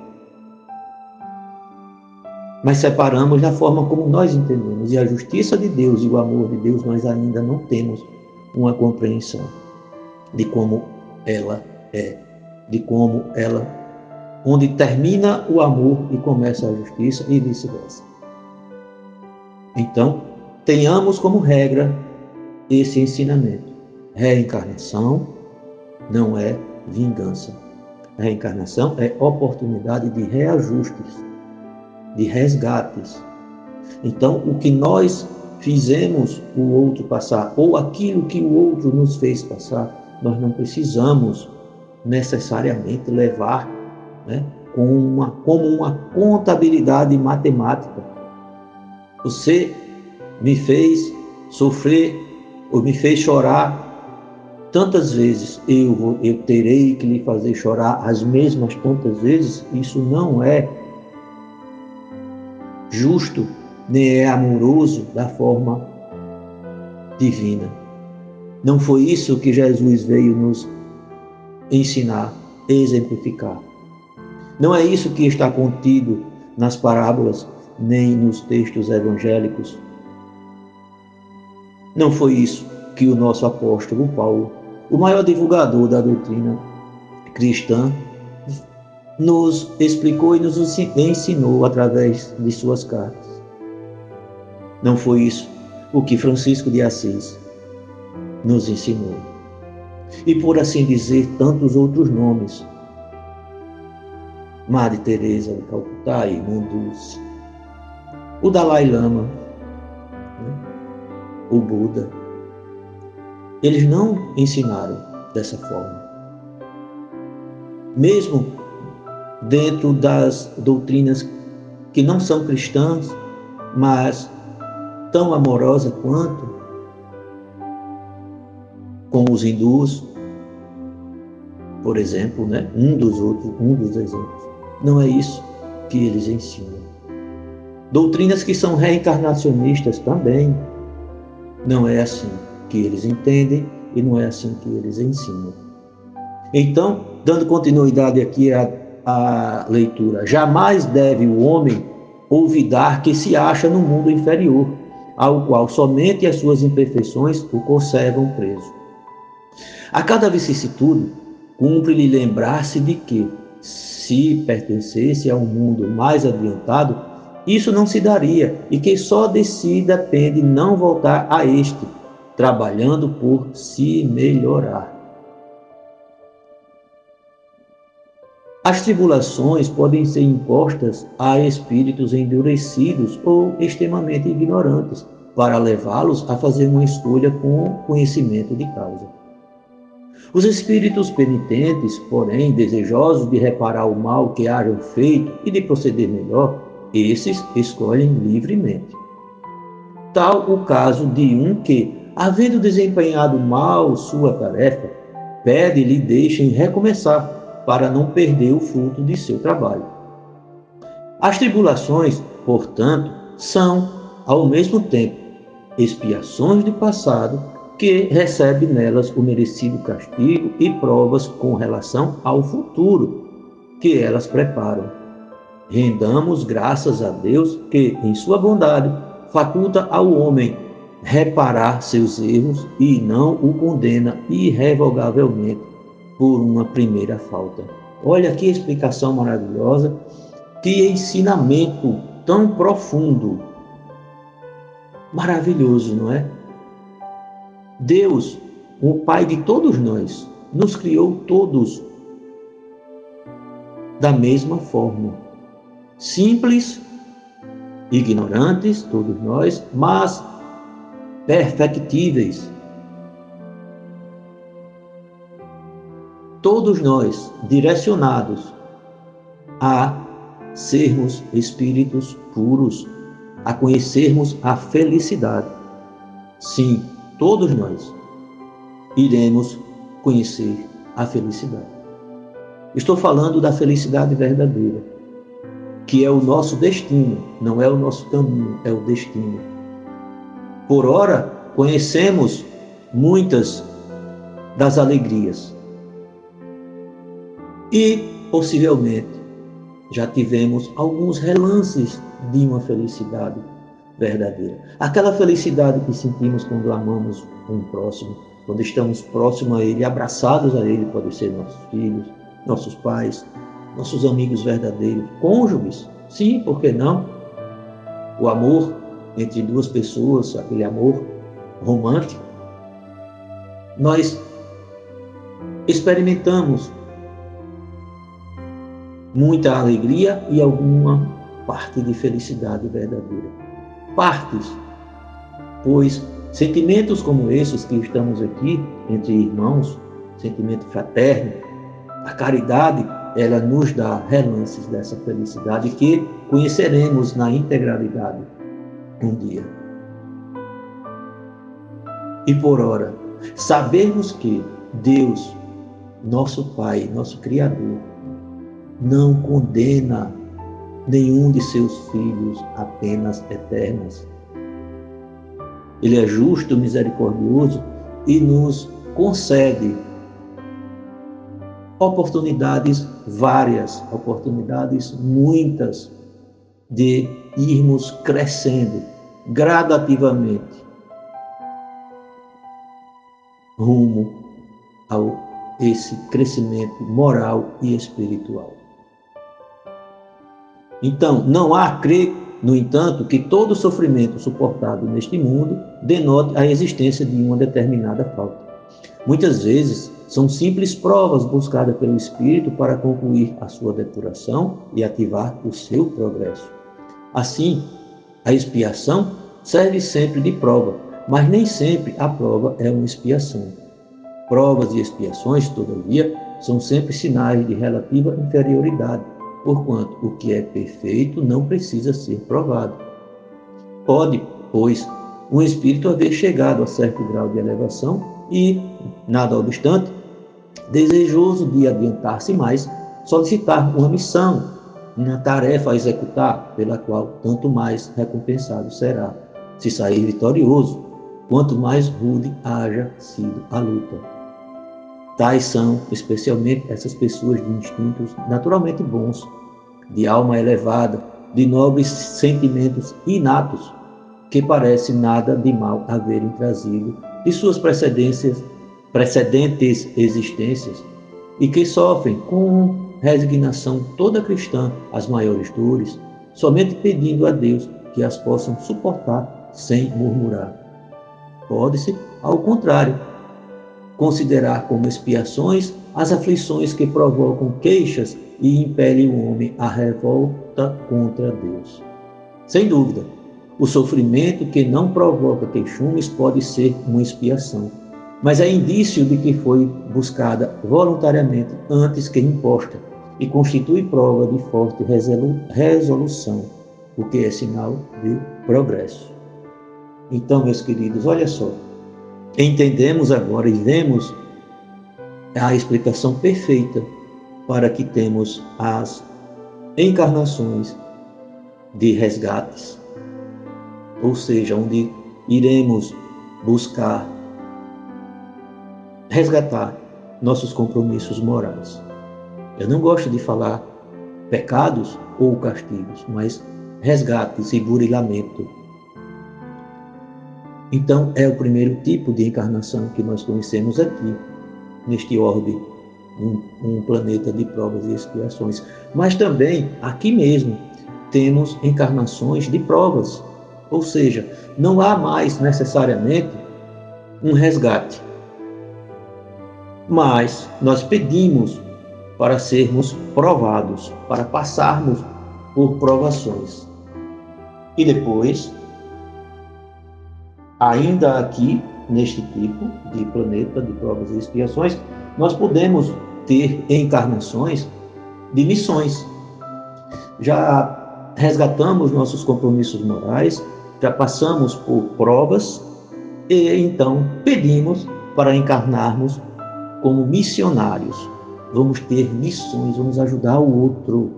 Mas separamos da forma como nós entendemos. E a justiça de Deus e o amor de Deus nós ainda não temos uma compreensão de como ela é, de como ela, onde termina o amor e começa a justiça e vice-versa. Então, tenhamos como regra esse ensinamento. Reencarnação não é vingança. Reencarnação é oportunidade de reajustes, de resgates. Então, o que nós fizemos o outro passar, ou aquilo que o outro nos fez passar, nós não precisamos necessariamente levar né, com uma, como uma contabilidade matemática. Você me fez sofrer ou me fez chorar tantas vezes, eu, eu terei que lhe fazer chorar as mesmas tantas vezes. Isso não é justo nem é amoroso da forma divina. Não foi isso que Jesus veio nos ensinar, exemplificar. Não é isso que está contido nas parábolas, nem nos textos evangélicos. Não foi isso que o nosso apóstolo Paulo, o maior divulgador da doutrina cristã, nos explicou e nos ensinou através de suas cartas. Não foi isso o que Francisco de Assis nos ensinou. E por assim dizer, tantos outros nomes. Madre Teresa de Calcutá, Irmã Dulce, o Dalai Lama, né? o Buda. Eles não ensinaram dessa forma. Mesmo dentro das doutrinas que não são cristãs, mas tão amorosa quanto, com os hindus, por exemplo, né? um dos outros, um dos exemplos. Não é isso que eles ensinam. Doutrinas que são reencarnacionistas também. Não é assim que eles entendem e não é assim que eles ensinam. Então, dando continuidade aqui à, à leitura, jamais deve o homem olvidar que se acha no mundo inferior, ao qual somente as suas imperfeições o conservam preso. A cada vicissitude, cumpre-lhe lembrar-se de que, se pertencesse a um mundo mais adiantado, isso não se daria e que só de si depende não voltar a este, trabalhando por se melhorar. As tribulações podem ser impostas a espíritos endurecidos ou extremamente ignorantes, para levá-los a fazer uma escolha com conhecimento de causa. Os espíritos penitentes, porém, desejosos de reparar o mal que hajam feito e de proceder melhor, esses escolhem livremente. Tal o caso de um que, havendo desempenhado mal sua tarefa, pede lhe deixem recomeçar, para não perder o fruto de seu trabalho. As tribulações, portanto, são, ao mesmo tempo, expiações do passado que recebe nelas o merecido castigo e provas com relação ao futuro que elas preparam. Rendamos graças a Deus que, em sua bondade, faculta ao homem reparar seus erros e não o condena irrevogavelmente por uma primeira falta. Olha que explicação maravilhosa, que ensinamento tão profundo. Maravilhoso, não é? Deus, o Pai de todos nós, nos criou todos da mesma forma. Simples, ignorantes, todos nós, mas perfectíveis. Todos nós direcionados a sermos espíritos puros, a conhecermos a felicidade. Sim, todos nós iremos conhecer a felicidade. Estou falando da felicidade verdadeira, que é o nosso destino, não é o nosso caminho, é o destino. Por ora, conhecemos muitas das alegrias e, possivelmente, já tivemos alguns relances de uma felicidade verdadeira. Aquela felicidade que sentimos quando amamos um próximo, quando estamos próximos a Ele, abraçados a Ele, podem ser nossos filhos, nossos pais, nossos amigos verdadeiros, cônjuges, sim, por que não? O amor entre duas pessoas, aquele amor romântico. Nós experimentamos muita alegria e alguma parte de felicidade verdadeira partes, pois sentimentos como esses que estamos aqui entre irmãos, sentimento fraterno, a caridade, ela nos dá relances dessa felicidade que conheceremos na integralidade um dia. E por ora, sabemos que Deus, nosso Pai, nosso Criador, não condena nenhum de seus filhos apenas eternas. Ele é justo, misericordioso e nos concede oportunidades várias, oportunidades muitas de irmos crescendo gradativamente rumo ao esse crescimento moral e espiritual. Então, não há crer, no entanto, que todo sofrimento suportado neste mundo denote a existência de uma determinada falta. Muitas vezes, são simples provas buscadas pelo Espírito para concluir a sua depuração e ativar o seu progresso. Assim, a expiação serve sempre de prova, mas nem sempre a prova é uma expiação. Provas e expiações, todavia, são sempre sinais de relativa inferioridade porquanto o que é perfeito não precisa ser provado. Pode, pois, um espírito haver chegado a certo grau de elevação e, nada obstante, desejoso de adiantar-se mais, solicitar uma missão, uma tarefa a executar, pela qual tanto mais recompensado será, se sair vitorioso. quanto mais rude haja sido a luta. Tais são, especialmente, essas pessoas de instintos naturalmente bons, de alma elevada, de nobres sentimentos inatos, que parece nada de mal haverem trazido de suas precedências, precedentes existências, e que sofrem com resignação toda cristã as maiores dores, somente pedindo a Deus que as possam suportar sem murmurar. Pode-se, ao contrário, considerar como expiações as aflições que provocam queixas e impelem o homem à revolta contra Deus. Sem dúvida, o sofrimento que não provoca queixumes pode ser uma expiação, mas é indício de que foi buscada voluntariamente antes que imposta e constitui prova de forte resolução, o que é sinal de progresso. Então, meus queridos, olha só, entendemos agora e vemos a explicação perfeita para que temos as encarnações de resgates, ou seja, onde iremos buscar resgatar nossos compromissos morais. Eu não gosto de falar pecados ou castigos, mas resgates e burilamento. Então, é o primeiro tipo de encarnação que nós conhecemos aqui, neste orbe, um, um planeta de provas e expiações. Mas também, aqui mesmo, temos encarnações de provas, ou seja, não há mais necessariamente um resgate. Mas nós pedimos para sermos provados, para passarmos por provações. E depois, ainda aqui, neste tipo de planeta de provas e expiações, nós podemos ter encarnações de missões. Já resgatamos nossos compromissos morais, já passamos por provas e então pedimos para encarnarmos como missionários. Vamos ter missões, vamos ajudar o outro.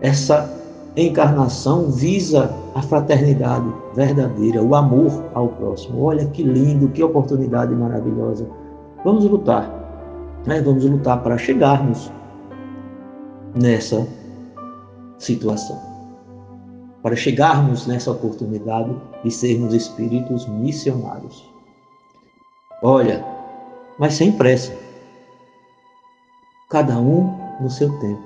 Essa encarnação visa a fraternidade verdadeira, o amor ao próximo. Olha que lindo, que oportunidade maravilhosa. Vamos lutar, né? vamos lutar para chegarmos nessa situação para chegarmos nessa oportunidade de sermos espíritos missionários. Olha, mas sem pressa. Cada um no seu tempo.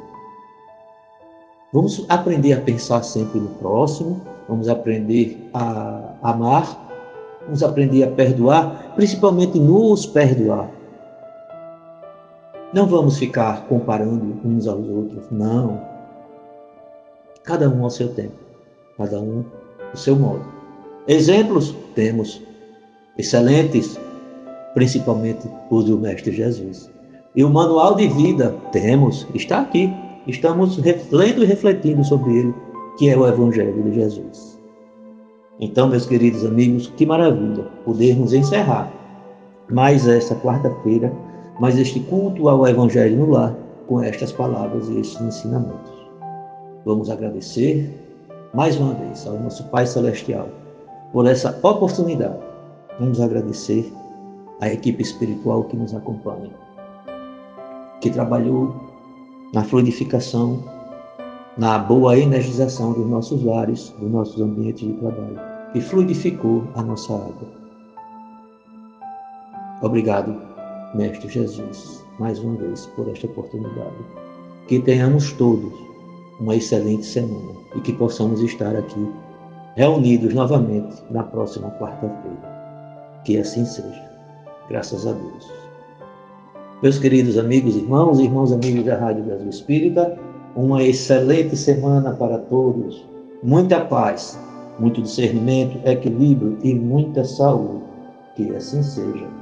Vamos aprender a pensar sempre no próximo, vamos aprender a amar, vamos aprender a perdoar, principalmente nos perdoar. Não vamos ficar comparando uns aos outros, não. Cada um ao seu tempo cada um do seu modo. Exemplos temos excelentes, principalmente os do Mestre Jesus. E o manual de vida temos, está aqui. Estamos lendo e refletindo sobre ele, que é o Evangelho de Jesus. Então, meus queridos amigos, que maravilha podermos encerrar mais esta quarta-feira, mais este culto ao Evangelho no lar, com estas palavras e estes ensinamentos. Vamos agradecer mais uma vez ao nosso Pai Celestial por essa oportunidade. Vamos agradecer à equipe espiritual que nos acompanha, que trabalhou na fluidificação, na boa energização dos nossos lares, dos nossos ambientes de trabalho, que fluidificou a nossa água. Obrigado, Mestre Jesus, mais uma vez por esta oportunidade. Que tenhamos todos uma excelente semana e que possamos estar aqui reunidos novamente na próxima quarta-feira. Que assim seja. Graças a Deus. Meus queridos amigos, irmãos e irmãos amigos da Rádio Brasil Espírita, uma excelente semana para todos. Muita paz, muito discernimento, equilíbrio e muita saúde. Que assim seja.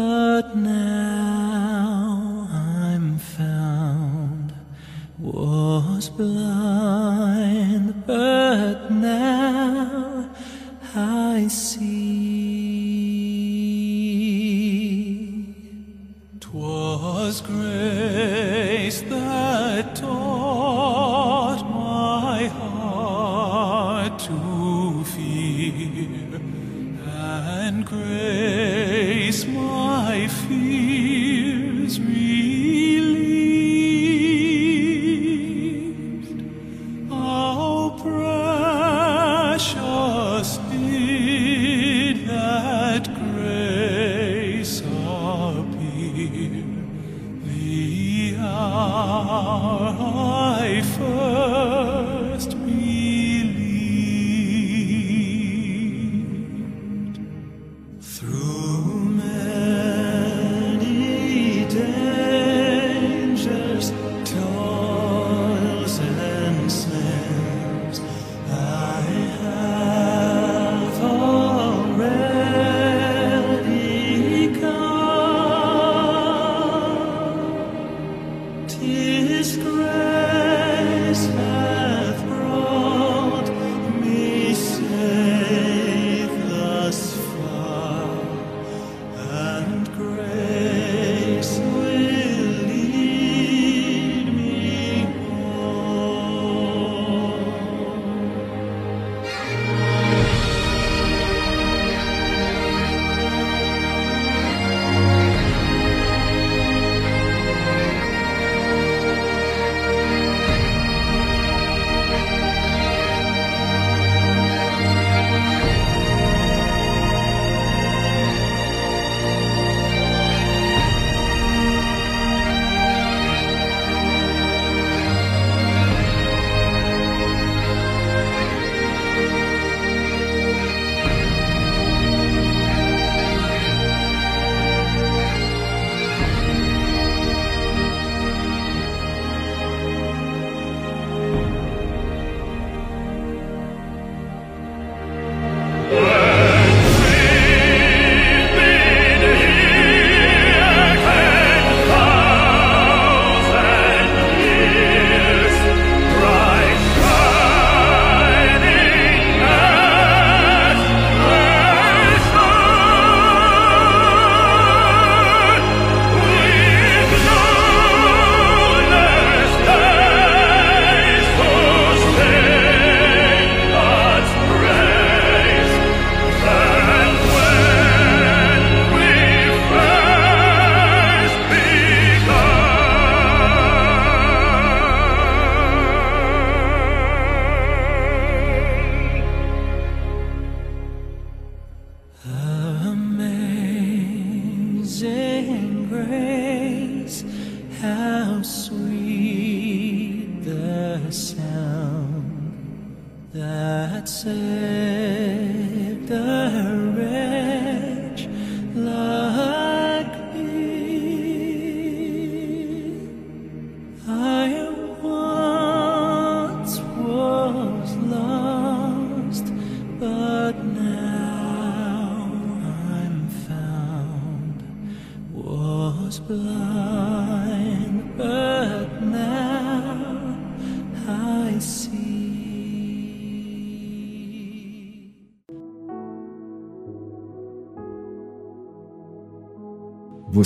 but now I'm found, was blind.